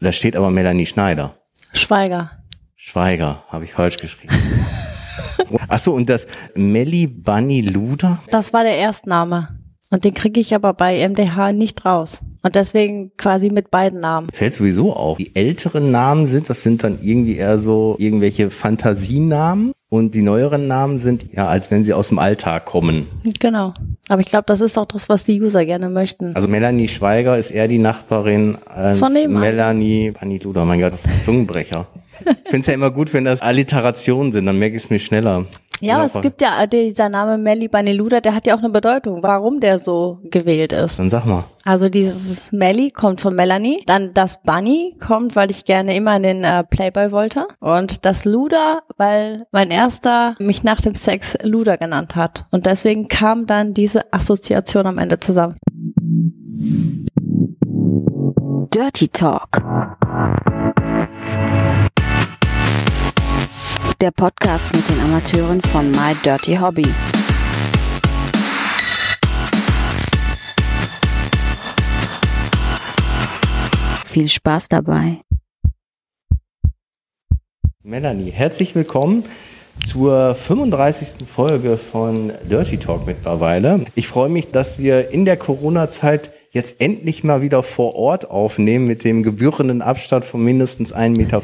Da steht aber Melanie Schneider. Schweiger. Schweiger, habe ich falsch geschrieben. Achso, und das Melli Bunny Luder? Das war der Erstname. Und den kriege ich aber bei MDH nicht raus. Und deswegen quasi mit beiden Namen. Fällt sowieso auf. Die älteren Namen sind, das sind dann irgendwie eher so irgendwelche Fantasienamen. Und die neueren Namen sind ja, als wenn sie aus dem Alltag kommen. Genau. Aber ich glaube, das ist auch das, was die User gerne möchten. Also Melanie Schweiger ist eher die Nachbarin als Von nebenan. Melanie Luder. Mein Gott, das ist ein Zungenbrecher. Ich finde es ja immer gut, wenn das Alliterationen sind, dann merke ich es mir schneller. Ja, aber es gibt ja äh, dieser Name Melly Baniluda, der hat ja auch eine Bedeutung, warum der so gewählt ist. Dann sag mal. Also dieses Melly kommt von Melanie, dann das Bunny kommt, weil ich gerne immer in den äh, Playboy wollte und das Luda, weil mein erster mich nach dem Sex Luda genannt hat und deswegen kam dann diese Assoziation am Ende zusammen. Dirty Talk. Der Podcast mit den Amateuren von My Dirty Hobby. Viel Spaß dabei. Melanie, herzlich willkommen zur 35. Folge von Dirty Talk mittlerweile. Ich freue mich, dass wir in der Corona-Zeit jetzt endlich mal wieder vor Ort aufnehmen mit dem gebührenden Abstand von mindestens 1,50 Meter.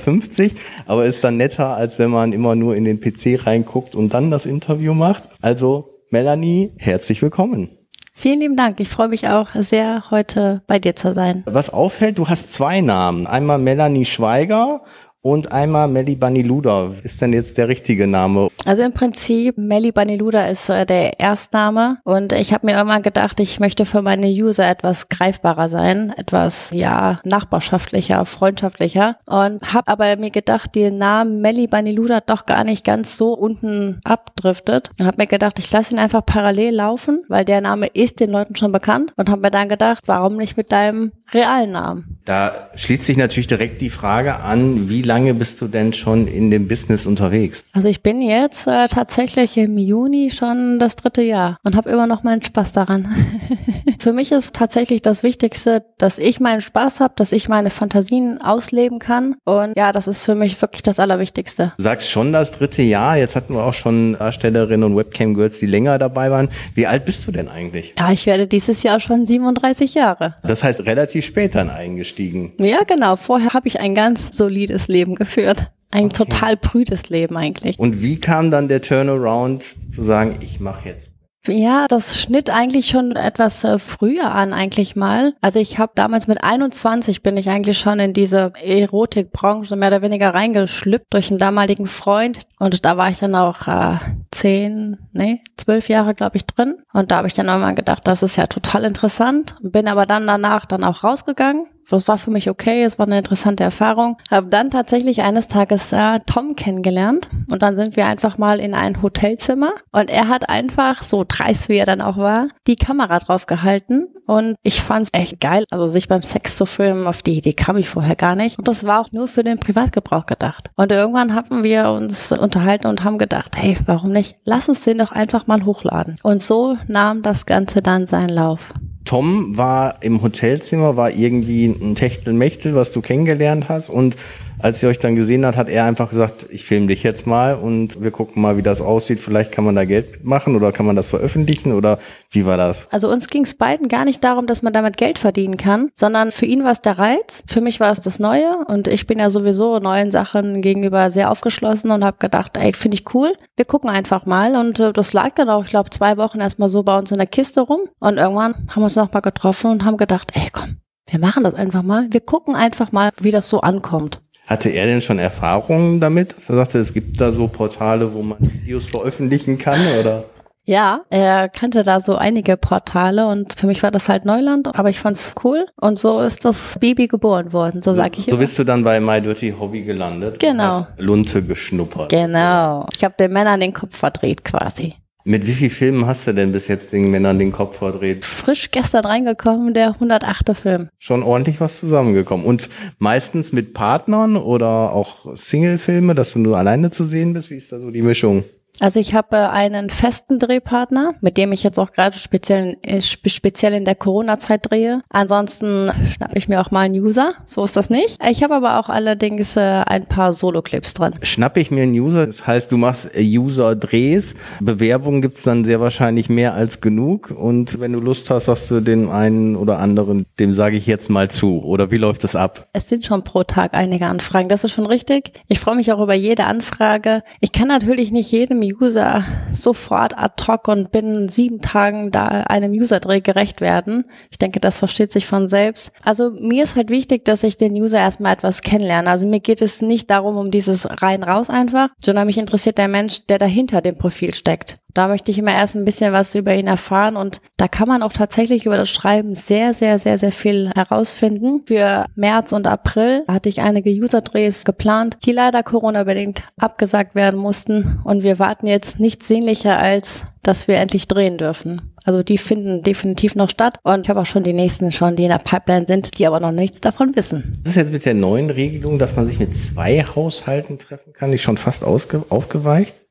Aber ist dann netter, als wenn man immer nur in den PC reinguckt und dann das Interview macht. Also Melanie, herzlich willkommen. Vielen lieben Dank. Ich freue mich auch sehr, heute bei dir zu sein. Was auffällt, du hast zwei Namen. Einmal Melanie Schweiger und einmal Melly Baniluda. Ist denn jetzt der richtige Name? Also im Prinzip, Melly Baniluda ist äh, der Erstname und ich habe mir immer gedacht, ich möchte für meine User etwas greifbarer sein, etwas, ja, nachbarschaftlicher, freundschaftlicher und habe aber mir gedacht, den Namen Melly Baniluda doch gar nicht ganz so unten abdriftet und habe mir gedacht, ich lasse ihn einfach parallel laufen, weil der Name ist den Leuten schon bekannt und habe mir dann gedacht, warum nicht mit deinem realen Namen? Da schließt sich natürlich direkt die Frage an, wie lange bist du denn schon in dem Business unterwegs? Also ich bin jetzt äh, tatsächlich im Juni schon das dritte Jahr und habe immer noch meinen Spaß daran. Für mich ist tatsächlich das Wichtigste, dass ich meinen Spaß habe, dass ich meine Fantasien ausleben kann und ja, das ist für mich wirklich das Allerwichtigste. Du sagst schon das dritte Jahr, jetzt hatten wir auch schon Darstellerinnen und Webcam-Girls, die länger dabei waren. Wie alt bist du denn eigentlich? Ja, ich werde dieses Jahr schon 37 Jahre. Das heißt relativ spät dann eingestiegen. Ja, genau. Vorher habe ich ein ganz solides Leben geführt. Ein okay. total prüdes Leben eigentlich. Und wie kam dann der Turnaround zu sagen, ich mache jetzt ja, das schnitt eigentlich schon etwas äh, früher an, eigentlich mal. Also ich habe damals mit 21 bin ich eigentlich schon in diese Erotikbranche mehr oder weniger reingeschlüpft durch einen damaligen Freund. Und da war ich dann auch äh, zehn, nee, zwölf Jahre, glaube ich, drin. Und da habe ich dann irgendwann gedacht, das ist ja total interessant. Bin aber dann danach dann auch rausgegangen das war für mich okay, es war eine interessante Erfahrung. Habe dann tatsächlich eines Tages äh, Tom kennengelernt und dann sind wir einfach mal in ein Hotelzimmer und er hat einfach, so dreist wie er dann auch war, die Kamera drauf gehalten und ich fand es echt geil, also sich beim Sex zu filmen, auf die Idee kam ich vorher gar nicht. Und das war auch nur für den Privatgebrauch gedacht. Und irgendwann haben wir uns unterhalten und haben gedacht, hey, warum nicht? Lass uns den doch einfach mal hochladen. Und so nahm das Ganze dann seinen Lauf. Tom war im Hotelzimmer, war irgendwie ein Techtelmechtel, was du kennengelernt hast und als sie euch dann gesehen hat, hat er einfach gesagt, ich filme dich jetzt mal und wir gucken mal, wie das aussieht. Vielleicht kann man da Geld machen oder kann man das veröffentlichen oder wie war das? Also uns ging es beiden gar nicht darum, dass man damit Geld verdienen kann, sondern für ihn war es der Reiz. Für mich war es das Neue und ich bin ja sowieso neuen Sachen gegenüber sehr aufgeschlossen und habe gedacht, ey, finde ich cool. Wir gucken einfach mal und äh, das lag dann auch, ich glaube, zwei Wochen erstmal so bei uns in der Kiste rum und irgendwann haben wir uns nochmal getroffen und haben gedacht, ey, komm, wir machen das einfach mal. Wir gucken einfach mal, wie das so ankommt. Hatte er denn schon Erfahrungen damit, dass er sagte, es gibt da so Portale, wo man Videos veröffentlichen kann oder? Ja, er kannte da so einige Portale und für mich war das halt Neuland, aber ich fand's cool und so ist das Baby geboren worden, so sag ich So bist du dann bei My Dirty Hobby gelandet. Genau. Lunte geschnuppert. Genau. Ich habe den Männern den Kopf verdreht quasi. Mit wie vielen Filmen hast du denn bis jetzt den Männern den Kopf verdreht? Frisch gestern reingekommen, der 108. Film. Schon ordentlich was zusammengekommen. Und meistens mit Partnern oder auch Single-Filme, dass du nur alleine zu sehen bist? Wie ist da so die Mischung? Also ich habe einen festen Drehpartner, mit dem ich jetzt auch gerade speziell, äh, speziell in der Corona-Zeit drehe. Ansonsten schnappe ich mir auch mal einen User, so ist das nicht. Ich habe aber auch allerdings äh, ein paar Solo-Clips drin. Schnappe ich mir einen User, das heißt, du machst äh, User-Drehs, Bewerbungen gibt's dann sehr wahrscheinlich mehr als genug und wenn du Lust hast, sagst du den einen oder anderen, dem sage ich jetzt mal zu oder wie läuft das ab? Es sind schon pro Tag einige Anfragen, das ist schon richtig. Ich freue mich auch über jede Anfrage. Ich kann natürlich nicht jedem User sofort ad hoc und binnen sieben Tagen da einem User-Dreh gerecht werden. Ich denke, das versteht sich von selbst. Also mir ist halt wichtig, dass ich den User erstmal etwas kennenlerne. Also mir geht es nicht darum, um dieses rein raus einfach, sondern mich interessiert der Mensch, der dahinter dem Profil steckt. Da möchte ich immer erst ein bisschen was über ihn erfahren und da kann man auch tatsächlich über das Schreiben sehr, sehr, sehr, sehr viel herausfinden. Für März und April hatte ich einige User-Drehs geplant, die leider Corona-bedingt abgesagt werden mussten und wir warten jetzt nichts sehnlicher als, dass wir endlich drehen dürfen. Also die finden definitiv noch statt und ich habe auch schon die nächsten schon, die in der Pipeline sind, die aber noch nichts davon wissen. Das ist jetzt mit der neuen Regelung, dass man sich mit zwei Haushalten treffen kann, nicht schon fast aufgeweicht?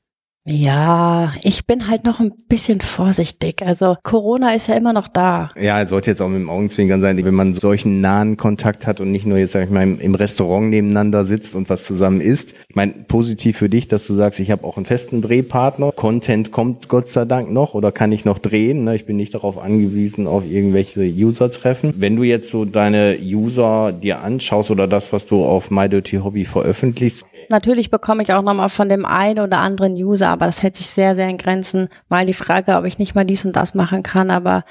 Ja, ich bin halt noch ein bisschen vorsichtig. Also Corona ist ja immer noch da. Ja, es sollte jetzt auch mit dem Augenzwinkern sein, wenn man solchen nahen Kontakt hat und nicht nur jetzt, sag ich mal, im Restaurant nebeneinander sitzt und was zusammen isst. Ich meine, positiv für dich, dass du sagst, ich habe auch einen festen Drehpartner. Content kommt Gott sei Dank noch oder kann ich noch drehen. Ne? Ich bin nicht darauf angewiesen, auf irgendwelche User-Treffen. Wenn du jetzt so deine User dir anschaust oder das, was du auf My Dirty Hobby veröffentlichst, Natürlich bekomme ich auch nochmal von dem einen oder anderen User, aber das hält sich sehr, sehr in Grenzen. Mal die Frage, ob ich nicht mal dies und das machen kann, aber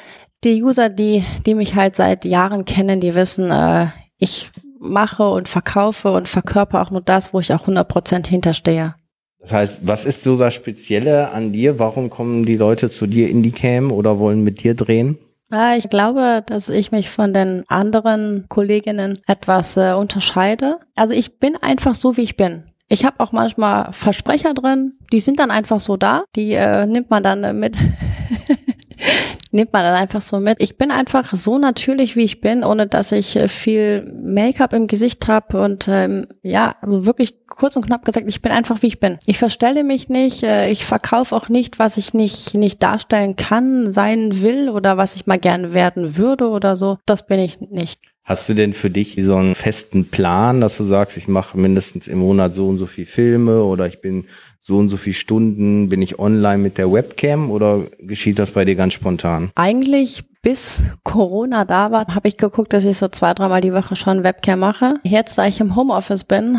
die User, die, die mich halt seit Jahren kennen, die wissen, äh, ich mache und verkaufe und verkörper auch nur das, wo ich auch 100% hinterstehe. Das heißt, was ist so das Spezielle an dir? Warum kommen die Leute zu dir in die Cam oder wollen mit dir drehen? Ja, ich glaube, dass ich mich von den anderen Kolleginnen etwas äh, unterscheide. Also ich bin einfach so, wie ich bin. Ich habe auch manchmal Versprecher drin, die sind dann einfach so da, die äh, nimmt man dann mit. nimmt man dann einfach so mit. Ich bin einfach so natürlich, wie ich bin, ohne dass ich äh, viel Make-up im Gesicht habe und ähm, ja, also wirklich kurz und knapp gesagt, ich bin einfach, wie ich bin. Ich verstelle mich nicht, äh, ich verkaufe auch nicht, was ich nicht nicht darstellen kann, sein will oder was ich mal gerne werden würde oder so. Das bin ich nicht. Hast du denn für dich so einen festen Plan, dass du sagst, ich mache mindestens im Monat so und so viel Filme oder ich bin so und so viele Stunden, bin ich online mit der Webcam oder geschieht das bei dir ganz spontan? Eigentlich bis Corona da war, habe ich geguckt, dass ich so zwei, dreimal die Woche schon Webcam mache. Jetzt, da ich im Homeoffice bin,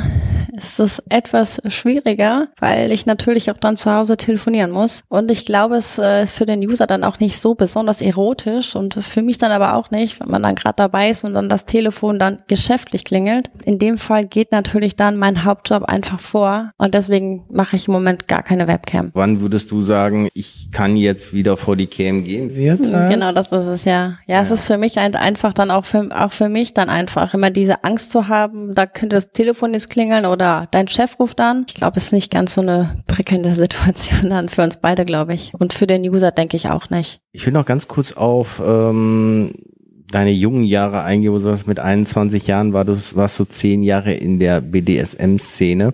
ist es etwas schwieriger, weil ich natürlich auch dann zu Hause telefonieren muss. Und ich glaube, es äh, ist für den User dann auch nicht so besonders erotisch und für mich dann aber auch nicht, wenn man dann gerade dabei ist und dann das Telefon dann geschäftlich klingelt. In dem Fall geht natürlich dann mein Hauptjob einfach vor und deswegen mache ich im Moment gar keine Webcam. Wann würdest du sagen, ich kann jetzt wieder vor die Cam gehen? Sie genau, das ist es ja. Ja, ja. es ist für mich ein, einfach dann auch für, auch für mich dann einfach immer diese Angst zu haben, da könnte das Telefon jetzt klingeln oder oder dein Chef ruft an. Ich glaube, es ist nicht ganz so eine prickelnde Situation dann für uns beide, glaube ich. Und für den User denke ich auch nicht. Ich will noch ganz kurz auf ähm, deine jungen Jahre eingehen, wo du sagst, mit 21 Jahren war du, warst du zehn Jahre in der BDSM-Szene.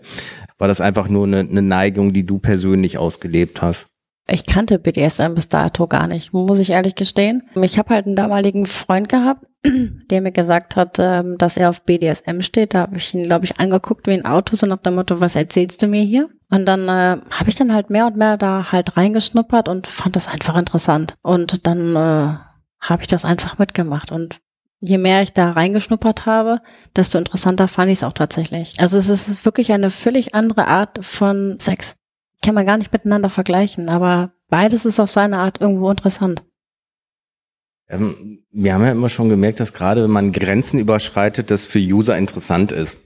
War das einfach nur eine, eine Neigung, die du persönlich ausgelebt hast? Ich kannte BDSM bis dato gar nicht, muss ich ehrlich gestehen. Ich habe halt einen damaligen Freund gehabt, der mir gesagt hat, ähm, dass er auf BDSM steht. Da habe ich ihn, glaube ich, angeguckt wie ein Auto, so nach dem Motto, was erzählst du mir hier? Und dann äh, habe ich dann halt mehr und mehr da halt reingeschnuppert und fand das einfach interessant. Und dann äh, habe ich das einfach mitgemacht. Und je mehr ich da reingeschnuppert habe, desto interessanter fand ich es auch tatsächlich. Also es ist wirklich eine völlig andere Art von Sex kann man gar nicht miteinander vergleichen, aber beides ist auf seine Art irgendwo interessant. Ähm, wir haben ja immer schon gemerkt, dass gerade wenn man Grenzen überschreitet, das für User interessant ist.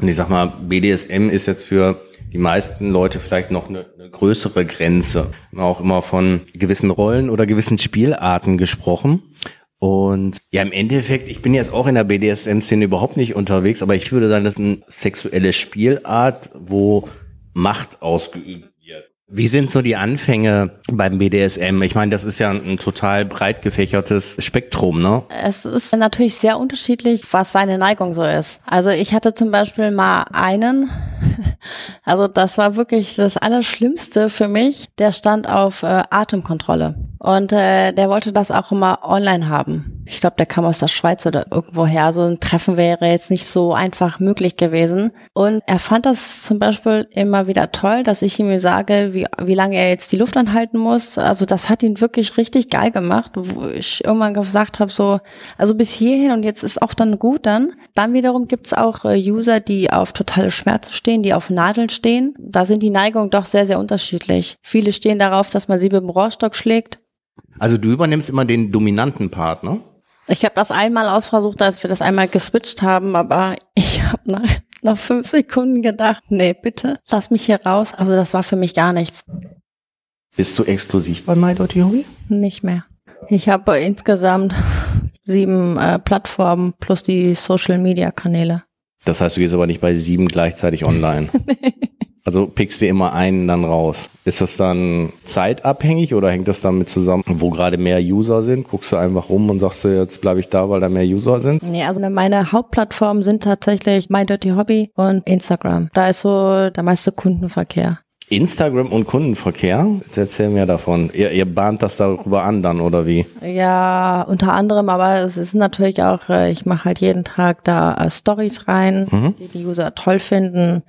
Und ich sag mal, BDSM ist jetzt für die meisten Leute vielleicht noch eine, eine größere Grenze. Auch immer von gewissen Rollen oder gewissen Spielarten gesprochen. Und ja, im Endeffekt, ich bin jetzt auch in der BDSM-Szene überhaupt nicht unterwegs, aber ich würde sagen, das ist eine sexuelle Spielart, wo Macht ausgeübt wird. Wie sind so die Anfänge beim BDSM? Ich meine, das ist ja ein total breit gefächertes Spektrum, ne? Es ist natürlich sehr unterschiedlich, was seine Neigung so ist. Also ich hatte zum Beispiel mal einen, Also das war wirklich das Allerschlimmste für mich. Der stand auf äh, Atemkontrolle und äh, der wollte das auch immer online haben. Ich glaube, der kam aus der Schweiz oder irgendwoher. Also ein Treffen wäre jetzt nicht so einfach möglich gewesen. Und er fand das zum Beispiel immer wieder toll, dass ich ihm sage, wie, wie lange er jetzt die Luft anhalten muss. Also das hat ihn wirklich richtig geil gemacht, wo ich irgendwann gesagt habe, so, also bis hierhin und jetzt ist auch dann gut dann. Dann wiederum gibt's auch äh, User, die auf totale Schmerzen stehen, die auf Nadeln stehen. Da sind die Neigungen doch sehr, sehr unterschiedlich. Viele stehen darauf, dass man sie mit dem Rohrstock schlägt. Also du übernimmst immer den dominanten Part, ne? Ich habe das einmal ausversucht, als wir das einmal geswitcht haben, aber ich habe nach, nach fünf Sekunden gedacht, nee, bitte, lass mich hier raus. Also das war für mich gar nichts. Bist du exklusiv bei MyDotty Nicht mehr. Ich habe insgesamt sieben äh, Plattformen plus die Social-Media-Kanäle. Das heißt, du gehst aber nicht bei sieben gleichzeitig online. nee. Also pickst du immer einen dann raus. Ist das dann zeitabhängig oder hängt das damit zusammen, wo gerade mehr User sind? Guckst du einfach rum und sagst du, jetzt bleibe ich da, weil da mehr User sind? Nee, also meine Hauptplattformen sind tatsächlich My Dirty Hobby und Instagram. Da ist so der meiste Kundenverkehr. Instagram und Kundenverkehr? Jetzt erzähl mir davon. Ihr, ihr bahnt das darüber an dann, oder wie? Ja, unter anderem, aber es ist natürlich auch, äh, ich mache halt jeden Tag da äh, Stories rein, mhm. die die User toll finden.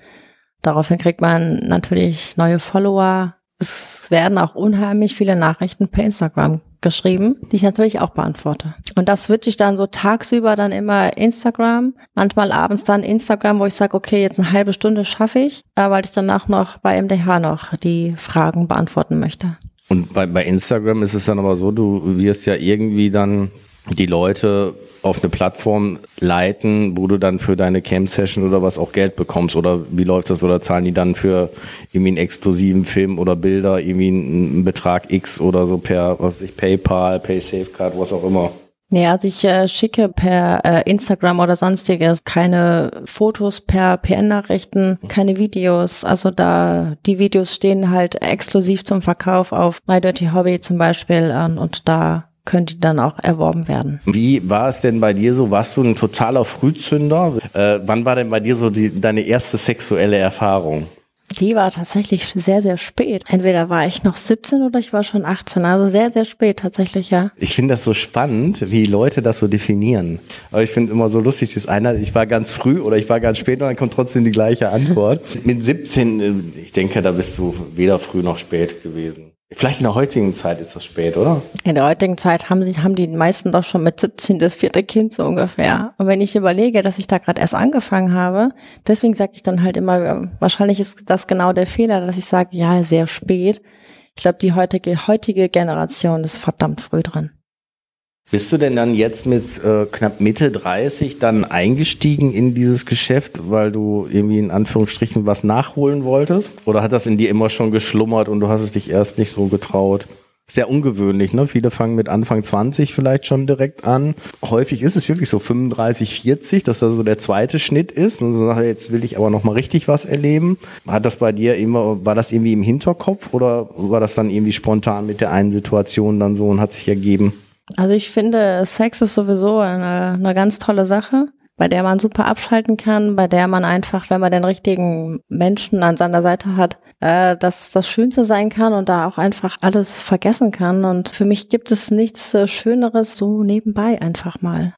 Daraufhin kriegt man natürlich neue Follower. Es werden auch unheimlich viele Nachrichten per Instagram geschrieben, die ich natürlich auch beantworte. Und das switche ich dann so tagsüber dann immer Instagram, manchmal abends dann Instagram, wo ich sage, okay, jetzt eine halbe Stunde schaffe ich, äh, weil ich danach noch bei MDH noch die Fragen beantworten möchte. Und bei, bei Instagram ist es dann aber so, du wirst ja irgendwie dann die Leute auf eine Plattform leiten, wo du dann für deine Cam-Session oder was auch Geld bekommst? Oder wie läuft das? Oder zahlen die dann für irgendwie einen exklusiven Film oder Bilder irgendwie einen Betrag X oder so per, was weiß ich, PayPal, PaySafeCard, was auch immer? Nee, also ich äh, schicke per äh, Instagram oder sonstiges keine Fotos per PN-Nachrichten, keine Videos. Also da die Videos stehen halt exklusiv zum Verkauf auf My Dirty Hobby zum Beispiel an und da könnte dann auch erworben werden. Wie war es denn bei dir so? Warst du ein totaler Frühzünder? Äh, wann war denn bei dir so die, deine erste sexuelle Erfahrung? Die war tatsächlich sehr, sehr spät. Entweder war ich noch 17 oder ich war schon 18. Also sehr, sehr spät tatsächlich, ja. Ich finde das so spannend, wie Leute das so definieren. Aber ich finde immer so lustig, dass einer, ich war ganz früh oder ich war ganz spät und dann kommt trotzdem die gleiche Antwort. Mit 17, äh, ich denke, da bist du weder früh noch spät gewesen. Vielleicht in der heutigen Zeit ist das spät, oder? In der heutigen Zeit haben sie, haben die meisten doch schon mit 17 das vierte Kind so ungefähr. Und wenn ich überlege, dass ich da gerade erst angefangen habe, deswegen sage ich dann halt immer, wahrscheinlich ist das genau der Fehler, dass ich sage, ja, sehr spät. Ich glaube, die heutige, heutige Generation ist verdammt früh dran. Bist du denn dann jetzt mit äh, knapp Mitte 30 dann eingestiegen in dieses Geschäft, weil du irgendwie in Anführungsstrichen was nachholen wolltest? Oder hat das in dir immer schon geschlummert und du hast es dich erst nicht so getraut? Sehr ungewöhnlich, ne? Viele fangen mit Anfang 20 vielleicht schon direkt an. Häufig ist es wirklich so 35, 40, dass das so der zweite Schnitt ist. Und so jetzt will ich aber noch mal richtig was erleben. Hat das bei dir immer, war das irgendwie im Hinterkopf oder war das dann irgendwie spontan mit der einen Situation dann so und hat sich ergeben? Also ich finde, Sex ist sowieso eine, eine ganz tolle Sache, bei der man super abschalten kann, bei der man einfach, wenn man den richtigen Menschen an seiner Seite hat, äh, dass das Schönste sein kann und da auch einfach alles vergessen kann. Und für mich gibt es nichts äh, Schöneres so nebenbei einfach mal.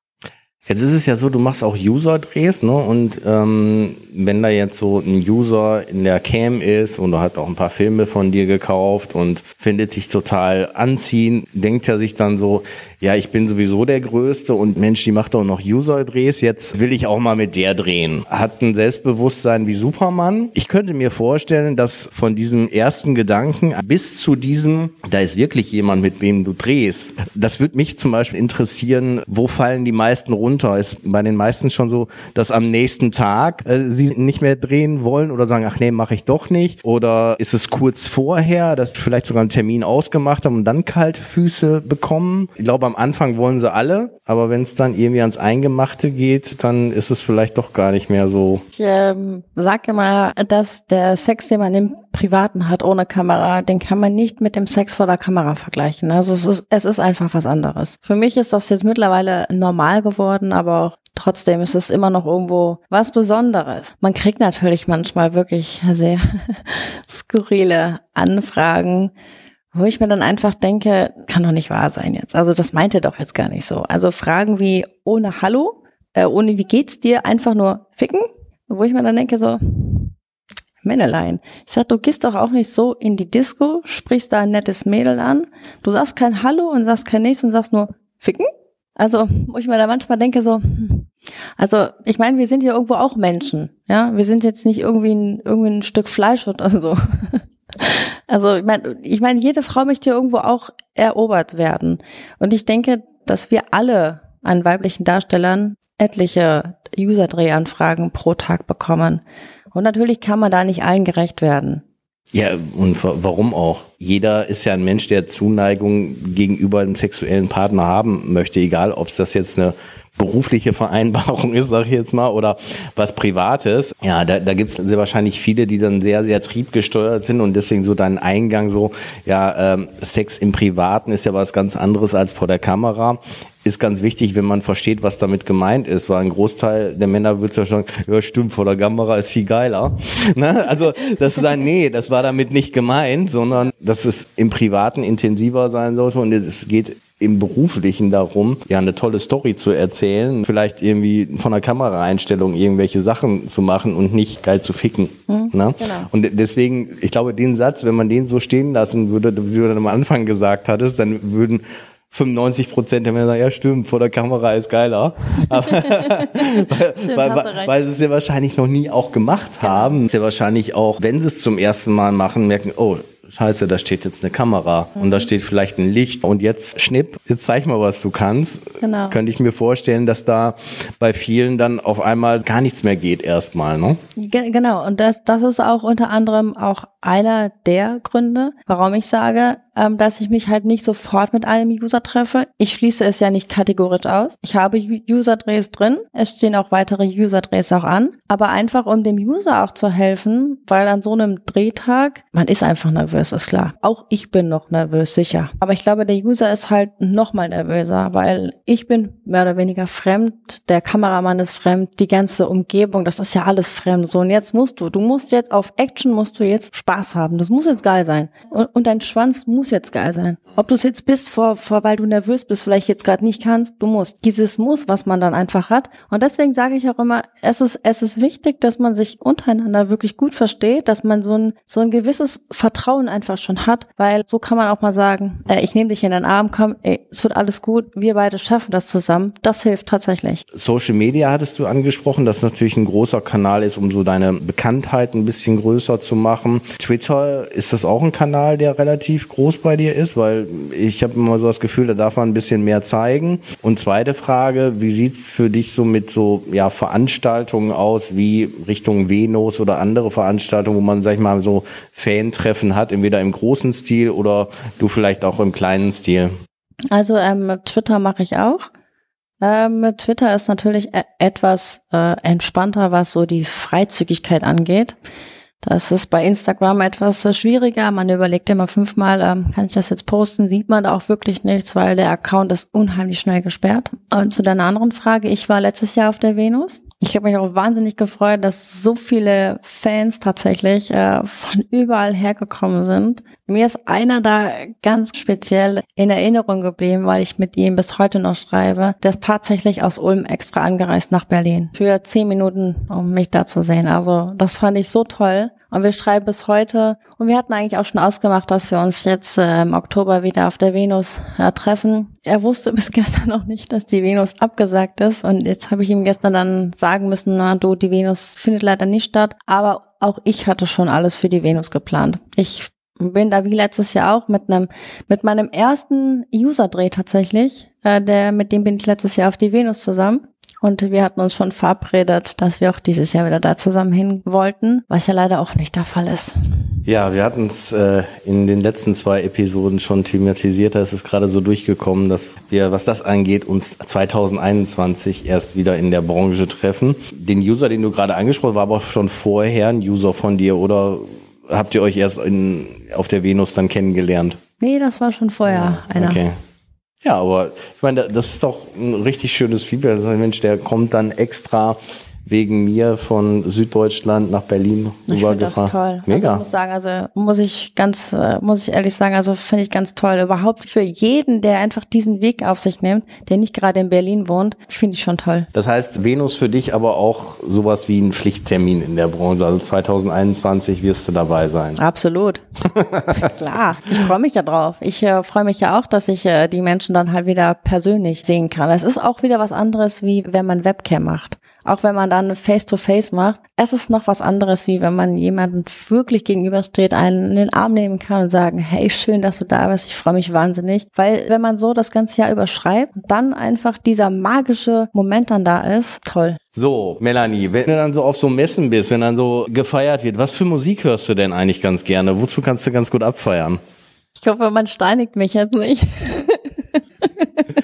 Jetzt ist es ja so, du machst auch User-Drehs, ne? Und ähm, wenn da jetzt so ein User in der Cam ist und er hat auch ein paar Filme von dir gekauft und findet sich total anziehend, denkt er sich dann so, ja, ich bin sowieso der Größte und Mensch, die macht doch noch User-Drehs, jetzt will ich auch mal mit der drehen. Hat ein Selbstbewusstsein wie Superman. Ich könnte mir vorstellen, dass von diesem ersten Gedanken bis zu diesem, da ist wirklich jemand, mit wem du drehst, das würde mich zum Beispiel interessieren, wo fallen die meisten runter? Ist bei den meisten schon so, dass am nächsten Tag äh, sie nicht mehr drehen wollen oder sagen, ach nee, mache ich doch nicht? Oder ist es kurz vorher, dass vielleicht sogar einen Termin ausgemacht haben und dann kalte Füße bekommen? Ich glaube, am Anfang wollen sie alle, aber wenn es dann irgendwie ans Eingemachte geht, dann ist es vielleicht doch gar nicht mehr so. Ich ähm, sage immer, dass der Sex, den man im Privaten hat ohne Kamera, den kann man nicht mit dem Sex vor der Kamera vergleichen. Also es ist, es ist einfach was anderes. Für mich ist das jetzt mittlerweile normal geworden, aber auch trotzdem ist es immer noch irgendwo was Besonderes. Man kriegt natürlich manchmal wirklich sehr skurrile Anfragen, wo ich mir dann einfach denke, kann doch nicht wahr sein jetzt. Also das meint er doch jetzt gar nicht so. Also Fragen wie ohne Hallo, äh, ohne wie geht's dir, einfach nur ficken, wo ich mir dann denke so, Männelein. Ich sag, du gehst doch auch nicht so in die Disco, sprichst da ein nettes Mädel an, du sagst kein Hallo und sagst kein nichts und sagst nur ficken. Also, wo ich mir da manchmal denke so, hm. also ich meine, wir sind ja irgendwo auch Menschen, ja, wir sind jetzt nicht irgendwie ein, irgendwie ein Stück Fleisch oder so. Also ich meine, ich meine, jede Frau möchte ja irgendwo auch erobert werden. Und ich denke, dass wir alle an weiblichen Darstellern etliche User-Drehanfragen pro Tag bekommen. Und natürlich kann man da nicht allen gerecht werden. Ja, und warum auch? Jeder ist ja ein Mensch, der Zuneigung gegenüber einem sexuellen Partner haben möchte, egal ob es das jetzt eine berufliche Vereinbarung ist, sage ich jetzt mal, oder was Privates. Ja, da, da gibt es sehr wahrscheinlich viele, die dann sehr, sehr triebgesteuert sind und deswegen so dein Eingang so, ja, ähm, Sex im Privaten ist ja was ganz anderes als vor der Kamera ist ganz wichtig, wenn man versteht, was damit gemeint ist, weil ein Großteil der Männer wird ja schon, ja stimmt, vor der Kamera ist viel geiler. ne? Also das ist ein, nee, das war damit nicht gemeint, sondern dass es im Privaten intensiver sein sollte und es geht im Beruflichen darum, ja, eine tolle Story zu erzählen, vielleicht irgendwie von der Kameraeinstellung irgendwelche Sachen zu machen und nicht geil zu ficken. Mhm, ne? genau. Und deswegen, ich glaube, den Satz, wenn man den so stehen lassen würde, wie du dann am Anfang gesagt hattest, dann würden 95 Prozent der Männer sagen, ja stimmt, vor der Kamera ist geiler. Aber, stimmt, weil, weil, weil, sie es ja wahrscheinlich noch nie auch gemacht genau. haben. Genau. Ist ja wahrscheinlich auch, wenn sie es zum ersten Mal machen, merken, oh, Scheiße, da steht jetzt eine Kamera mhm. und da mhm. steht vielleicht ein Licht und jetzt schnipp, jetzt zeig mal, was du kannst. Genau. Könnte ich mir vorstellen, dass da bei vielen dann auf einmal gar nichts mehr geht erstmal, ne? Genau, und das, das ist auch unter anderem auch einer der Gründe, warum ich sage, ähm, dass ich mich halt nicht sofort mit einem User treffe. Ich schließe es ja nicht kategorisch aus. Ich habe User-Drehs drin. Es stehen auch weitere User-Drehs auch an. Aber einfach, um dem User auch zu helfen, weil an so einem Drehtag, man ist einfach nervös, ist klar. Auch ich bin noch nervös, sicher. Aber ich glaube, der User ist halt noch mal nervöser, weil ich bin mehr oder weniger fremd, der Kameramann ist fremd, die ganze Umgebung, das ist ja alles fremd. So, und jetzt musst du, du musst jetzt auf Action, musst du jetzt Spaß haben. Das muss jetzt geil sein. Und, und dein Schwanz muss muss jetzt geil sein. Ob du es jetzt bist, vor, vor, weil du nervös bist, vielleicht jetzt gerade nicht kannst, du musst. Dieses Muss, was man dann einfach hat. Und deswegen sage ich auch immer, es ist, es ist wichtig, dass man sich untereinander wirklich gut versteht, dass man so ein, so ein gewisses Vertrauen einfach schon hat, weil so kann man auch mal sagen, äh, ich nehme dich in den Arm, komm, ey, es wird alles gut, wir beide schaffen das zusammen. Das hilft tatsächlich. Social Media hattest du angesprochen, das natürlich ein großer Kanal ist, um so deine Bekanntheit ein bisschen größer zu machen. Twitter, ist das auch ein Kanal, der relativ groß groß bei dir ist, weil ich habe immer so das Gefühl, da darf man ein bisschen mehr zeigen. Und zweite Frage, wie sieht's für dich so mit so ja, Veranstaltungen aus, wie Richtung Venus oder andere Veranstaltungen, wo man, sag ich mal, so Fan-Treffen hat, entweder im großen Stil oder du vielleicht auch im kleinen Stil? Also ähm, Twitter mache ich auch. Ähm, Twitter ist natürlich e etwas äh, entspannter, was so die Freizügigkeit angeht. Das ist bei Instagram etwas äh, schwieriger. Man überlegt immer fünfmal, ähm, kann ich das jetzt posten? Sieht man da auch wirklich nichts, weil der Account ist unheimlich schnell gesperrt. Und zu deiner anderen Frage, ich war letztes Jahr auf der Venus. Ich habe mich auch wahnsinnig gefreut, dass so viele Fans tatsächlich äh, von überall hergekommen sind. Mir ist einer da ganz speziell in Erinnerung geblieben, weil ich mit ihm bis heute noch schreibe. Der ist tatsächlich aus Ulm extra angereist nach Berlin für zehn Minuten, um mich da zu sehen. Also das fand ich so toll. Und wir schreiben bis heute. Und wir hatten eigentlich auch schon ausgemacht, dass wir uns jetzt äh, im Oktober wieder auf der Venus äh, treffen. Er wusste bis gestern noch nicht, dass die Venus abgesagt ist. Und jetzt habe ich ihm gestern dann sagen müssen, na du, die Venus findet leider nicht statt. Aber auch ich hatte schon alles für die Venus geplant. Ich bin da wie letztes Jahr auch mit einem mit meinem ersten User-Dreh tatsächlich. Äh, der mit dem bin ich letztes Jahr auf die Venus zusammen. Und wir hatten uns schon verabredet, dass wir auch dieses Jahr wieder da zusammen hin wollten, was ja leider auch nicht der Fall ist. Ja, wir hatten es äh, in den letzten zwei Episoden schon thematisiert. Da ist es gerade so durchgekommen, dass wir, was das angeht, uns 2021 erst wieder in der Branche treffen. Den User, den du gerade angesprochen hast, war aber schon vorher ein User von dir oder habt ihr euch erst in, auf der Venus dann kennengelernt? Nee, das war schon vorher ja, einer. Okay. Ja, aber ich meine, das ist doch ein richtig schönes Feedback. Das ein Mensch, der kommt dann extra wegen mir von Süddeutschland nach Berlin Ich finde das rübergefahren. toll. Mega. Also muss sagen, also muss ich ganz, äh, muss ich ehrlich sagen, also finde ich ganz toll. Überhaupt für jeden, der einfach diesen Weg auf sich nimmt, der nicht gerade in Berlin wohnt, finde ich schon toll. Das heißt, Venus für dich aber auch sowas wie ein Pflichttermin in der Branche. Also 2021 wirst du dabei sein. Absolut. Klar, ich freue mich ja drauf. Ich äh, freue mich ja auch, dass ich äh, die Menschen dann halt wieder persönlich sehen kann. Es ist auch wieder was anderes, wie wenn man Webcam macht. Auch wenn man dann Face-to-Face macht, es ist noch was anderes, wie wenn man jemanden wirklich gegenübersteht, einen in den Arm nehmen kann und sagen, hey, schön, dass du da bist, ich freue mich wahnsinnig. Weil wenn man so das ganze Jahr überschreibt, dann einfach dieser magische Moment dann da ist, toll. So, Melanie, wenn du dann so auf so Messen bist, wenn dann so gefeiert wird, was für Musik hörst du denn eigentlich ganz gerne? Wozu kannst du ganz gut abfeiern? Ich hoffe, man steinigt mich jetzt nicht.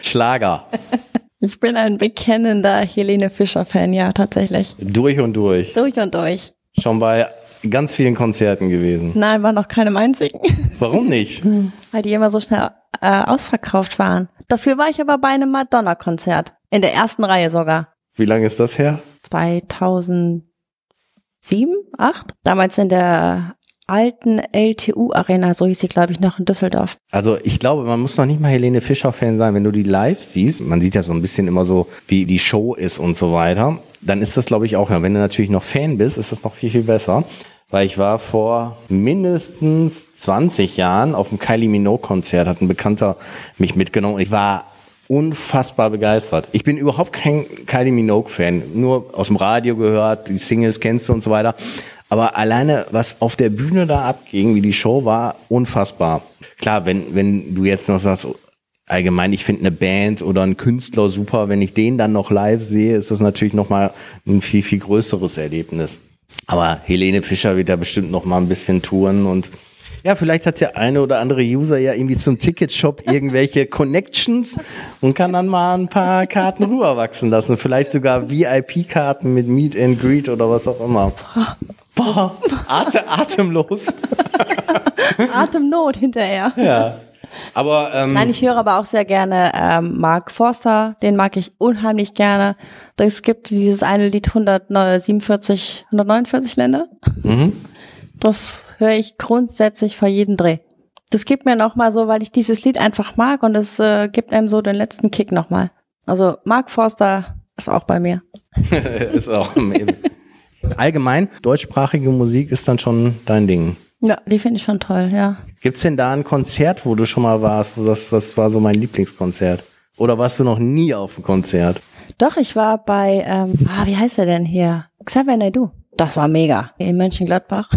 Schlager. Ich bin ein bekennender Helene Fischer-Fan, ja, tatsächlich. Durch und durch. Durch und durch. Schon bei ganz vielen Konzerten gewesen. Nein, war noch keinem einzigen, Warum nicht? weil die immer so schnell äh, ausverkauft waren. Dafür war ich aber bei einem Madonna-Konzert. In der ersten Reihe sogar. Wie lange ist das her? 2007, 8? Damals in der alten LTU-Arena, so hieß sie, glaube ich, noch in Düsseldorf. Also ich glaube, man muss noch nicht mal Helene Fischer-Fan sein, wenn du die live siehst. Man sieht ja so ein bisschen immer so, wie die Show ist und so weiter. Dann ist das, glaube ich, auch, wenn du natürlich noch Fan bist, ist das noch viel, viel besser. Weil ich war vor mindestens 20 Jahren auf dem Kylie Minogue-Konzert, hat ein Bekannter mich mitgenommen ich war unfassbar begeistert. Ich bin überhaupt kein Kylie Minogue-Fan, nur aus dem Radio gehört, die Singles kennst du und so weiter. Aber alleine, was auf der Bühne da abging, wie die Show war, unfassbar. Klar, wenn, wenn du jetzt noch sagst, allgemein, ich finde eine Band oder einen Künstler super, wenn ich den dann noch live sehe, ist das natürlich nochmal ein viel, viel größeres Erlebnis. Aber Helene Fischer wird da bestimmt noch mal ein bisschen touren und ja, vielleicht hat der eine oder andere User ja irgendwie zum Ticketshop irgendwelche Connections und kann dann mal ein paar Karten rüberwachsen lassen. Vielleicht sogar VIP-Karten mit Meet and Greet oder was auch immer. Boah, Atem, atemlos. Atemnot hinterher. Ja. Aber ähm, Nein, ich höre aber auch sehr gerne ähm, Mark Forster, den mag ich unheimlich gerne. Es gibt dieses eine Lied 147, 149 Länder. mhm. Das höre ich grundsätzlich vor jedem Dreh. Das gibt mir nochmal so, weil ich dieses Lied einfach mag und es äh, gibt einem so den letzten Kick nochmal. Also Mark Forster ist auch bei mir. ist auch. Allgemein, deutschsprachige Musik ist dann schon dein Ding. Ja, die finde ich schon toll, ja. Gibt's denn da ein Konzert, wo du schon mal warst, wo das, das war so mein Lieblingskonzert? Oder warst du noch nie auf einem Konzert? Doch, ich war bei, ähm, ah, wie heißt er denn hier? Xavier Naidoo. Das war mega. In Mönchengladbach.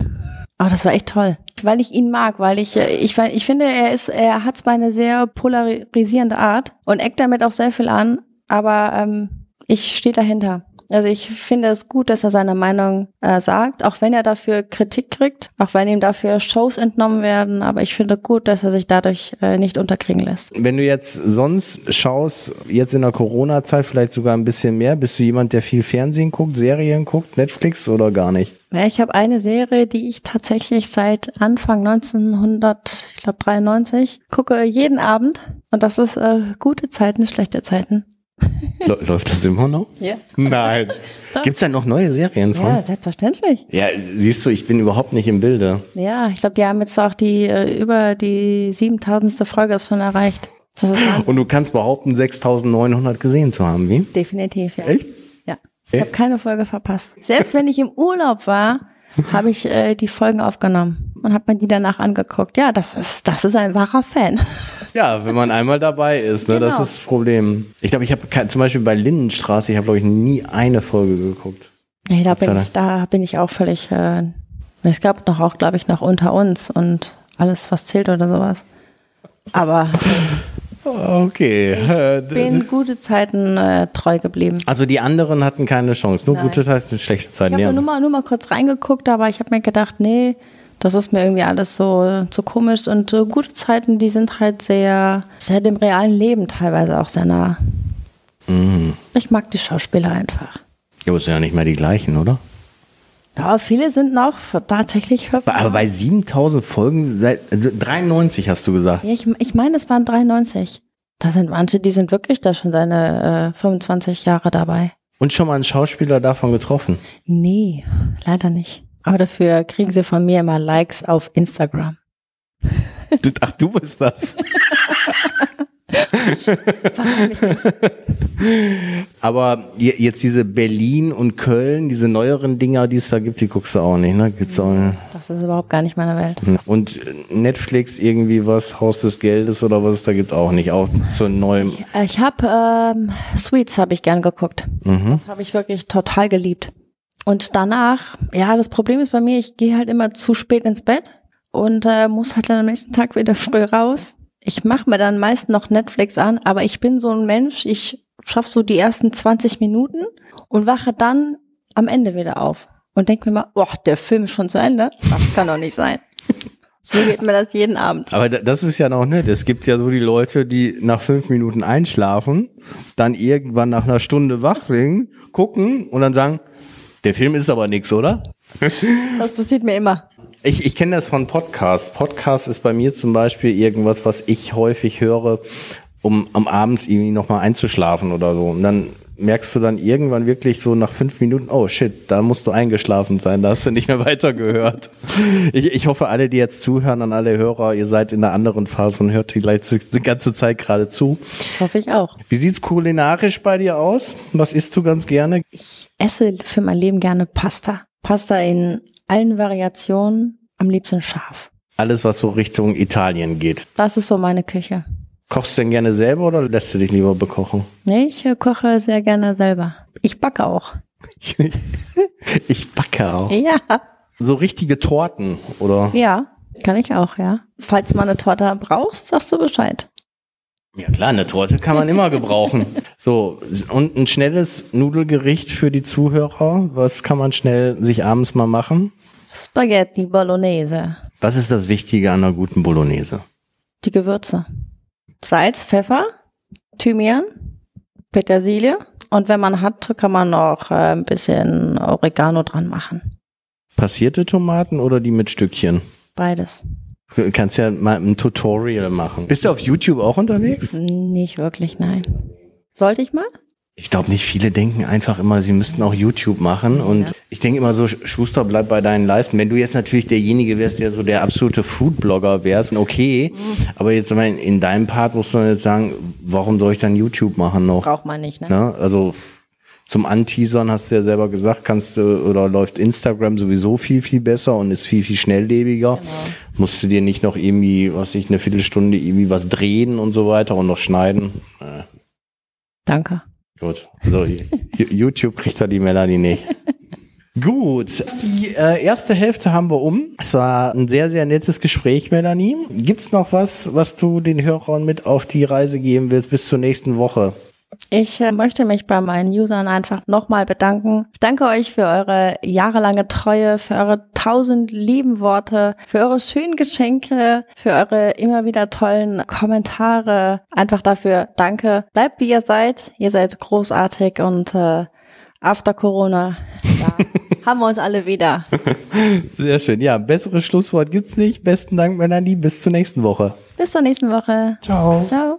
Aber das war echt toll. Weil ich ihn mag, weil ich, äh, ich, ich finde, er ist, er hat zwar eine sehr polarisierende Art und eckt damit auch sehr viel an, aber ähm, ich stehe dahinter. Also ich finde es gut, dass er seine Meinung äh, sagt, auch wenn er dafür Kritik kriegt, auch wenn ihm dafür Shows entnommen werden, aber ich finde gut, dass er sich dadurch äh, nicht unterkriegen lässt. Wenn du jetzt sonst schaust, jetzt in der Corona-Zeit vielleicht sogar ein bisschen mehr, bist du jemand, der viel Fernsehen guckt, Serien guckt, Netflix oder gar nicht? Ja, ich habe eine Serie, die ich tatsächlich seit Anfang 1900, ich glaube 93, gucke jeden Abend und das ist äh, gute Zeiten, schlechte Zeiten. Lä- Läuft das immer noch? Ja. Nein. Gibt's da noch neue Serien von? Ja, selbstverständlich. Ja, siehst du, ich bin überhaupt nicht im Bilde. Ja, ich glaube, die haben jetzt auch die äh, über die 7000. Folge ist schon erreicht. Und du kannst behaupten, 6900 gesehen zu haben, wie? definitiv, ja. Echt? Ich habe keine Folge verpasst. Selbst wenn ich im Urlaub war, habe ich äh, die Folgen aufgenommen und habe mir die danach angeguckt. Ja, das ist das ist ein wahrer Fan. Ja, wenn man einmal dabei ist, ne, das Genau. ist das Problem. Ich glaube, ich habe zum Beispiel bei Lindenstraße, ich habe glaube ich nie eine Folge geguckt. Nee, da bin ich, da bin ich auch völlig. Äh, es gab noch auch, glaube ich, noch unter uns und alles, was zählt oder sowas. Aber Okay. Äh, d- bin gute Zeiten äh, treu geblieben. Also die anderen hatten keine Chance. Nur Nein. gute Zeiten, schlechte Ich Zeiten. habe Ja. nur mal, nur mal kurz reingeguckt, aber ich habe mir gedacht, nee, das ist mir irgendwie alles so, so komisch. Und äh, gute Zeiten, die sind halt sehr, sehr dem realen Leben teilweise auch sehr nah. Mhm. Ich mag die Schauspieler einfach. Aber es sind ja nicht mehr die gleichen, oder? Ja, viele sind noch tatsächlich hübsch. Aber bei 7000 Folgen, seit also 93 hast du gesagt. Ja, ich, ich meine, es waren 93. Da sind manche, die sind wirklich da schon seine äh, 25 Jahre dabei. Und schon mal einen Schauspieler davon getroffen? Nee, leider nicht. Aber dafür kriegen sie von mir immer Likes auf Instagram. Ach, du bist das. Aber jetzt diese Berlin und Köln, diese neueren Dinger, die es da gibt, die guckst du auch nicht, ne? Gibt's auch nicht. Das ist überhaupt gar nicht meine Welt. Und Netflix irgendwie was, Haus des Geldes oder was es da gibt, auch nicht. Auch zu neuem. Ich, ich habe ähm, Sweets habe ich gern geguckt. Mhm. Das habe ich wirklich total geliebt. Und danach, ja, das Problem ist bei mir, ich gehe halt immer zu spät ins Bett und äh, muss halt dann am nächsten Tag wieder früh raus ich mache mir dann meist noch Netflix an, aber ich bin so ein Mensch, ich schaffe so die ersten 20 Minuten und wache dann am Ende wieder auf und denke mir mal, boah, der Film ist schon zu Ende. Das kann doch nicht sein. So geht mir das jeden Abend. Aber das ist ja noch nett. Es gibt ja so die Leute, die nach fünf Minuten einschlafen, dann irgendwann nach einer Stunde wach werden, gucken und dann sagen, der Film ist aber nix, oder? Das passiert mir immer. Ich, ich kenne das von Podcasts. Podcast ist bei mir zum Beispiel irgendwas, was ich häufig höre, um am Abends irgendwie nochmal einzuschlafen oder so. Und dann merkst du dann irgendwann wirklich so nach fünf Minuten, oh shit, da musst du eingeschlafen sein, da hast du nicht mehr weitergehört. Ich, ich hoffe, alle, die jetzt zuhören, an alle Hörer, ihr seid in einer anderen Phase und hört vielleicht die ganze Zeit gerade zu. Das hoffe ich auch. Wie sieht's kulinarisch bei dir aus? Was isst du ganz gerne? Ich esse für mein Leben gerne Pasta. Pasta in allen Variationen, am liebsten scharf. Alles, was so Richtung Italien geht. Das ist so meine Küche. Kochst du denn gerne selber oder lässt du dich lieber bekochen? Nee, ich äh, koche sehr gerne selber. Ich backe auch. ich backe auch. Ja. So richtige Torten, oder? Ja, kann ich auch, ja. Falls du mal eine Torte brauchst, sagst du Bescheid. Ja klar, eine Torte kann man immer gebrauchen. So, und ein schnelles Nudelgericht für die Zuhörer. Was kann man schnell sich abends mal machen? Spaghetti Bolognese. Was ist das Wichtige an einer guten Bolognese? Die Gewürze. Salz, Pfeffer, Thymian, Petersilie und wenn man hat, kann man noch äh, ein bisschen Oregano dran machen. Passierte Tomaten oder die mit Stückchen? Beides. Du kannst ja mal ein Tutorial machen. Bist du auf YouTube auch unterwegs? Nicht wirklich, nein. Sollte ich mal? Ich glaube nicht, viele denken einfach immer, sie müssten auch YouTube machen. Und ja. ich denke immer so, Schuster, bleib bei deinen Leisten. Wenn du jetzt natürlich derjenige wärst, der so der absolute Foodblogger wärst, okay. Mhm. Aber jetzt in, in deinem Part musst du jetzt sagen, warum soll ich dann YouTube machen noch? Braucht man nicht, ne? ne? Also zum Anteasern hast du ja selber gesagt, kannst du oder läuft Instagram sowieso viel, viel besser und ist viel, viel schnelllebiger. Genau. Musst du dir nicht noch irgendwie, was ich, eine Viertelstunde irgendwie was drehen und so weiter und noch schneiden. Äh. Danke. Gut. Also YouTube kriegt da die Melanie nicht. Gut, die äh, erste Hälfte haben wir um. Es war ein sehr, sehr nettes Gespräch, Melanie. Gibt's noch was, was du den Hörern mit auf die Reise geben willst bis zur nächsten Woche? Ich äh, möchte mich bei meinen Usern einfach nochmal bedanken. Ich danke euch für eure jahrelange Treue, für eure tausend lieben Worte, für eure schönen Geschenke, für eure immer wieder tollen Kommentare. Einfach dafür danke. Bleibt wie ihr seid. Ihr seid großartig und äh, after Corona, ja, haben wir uns alle wieder. Sehr schön. Ja, besseres Schlusswort gibt's nicht. Besten Dank, Melanie. Bis zur nächsten Woche. Bis zur nächsten Woche. Ciao. Ciao.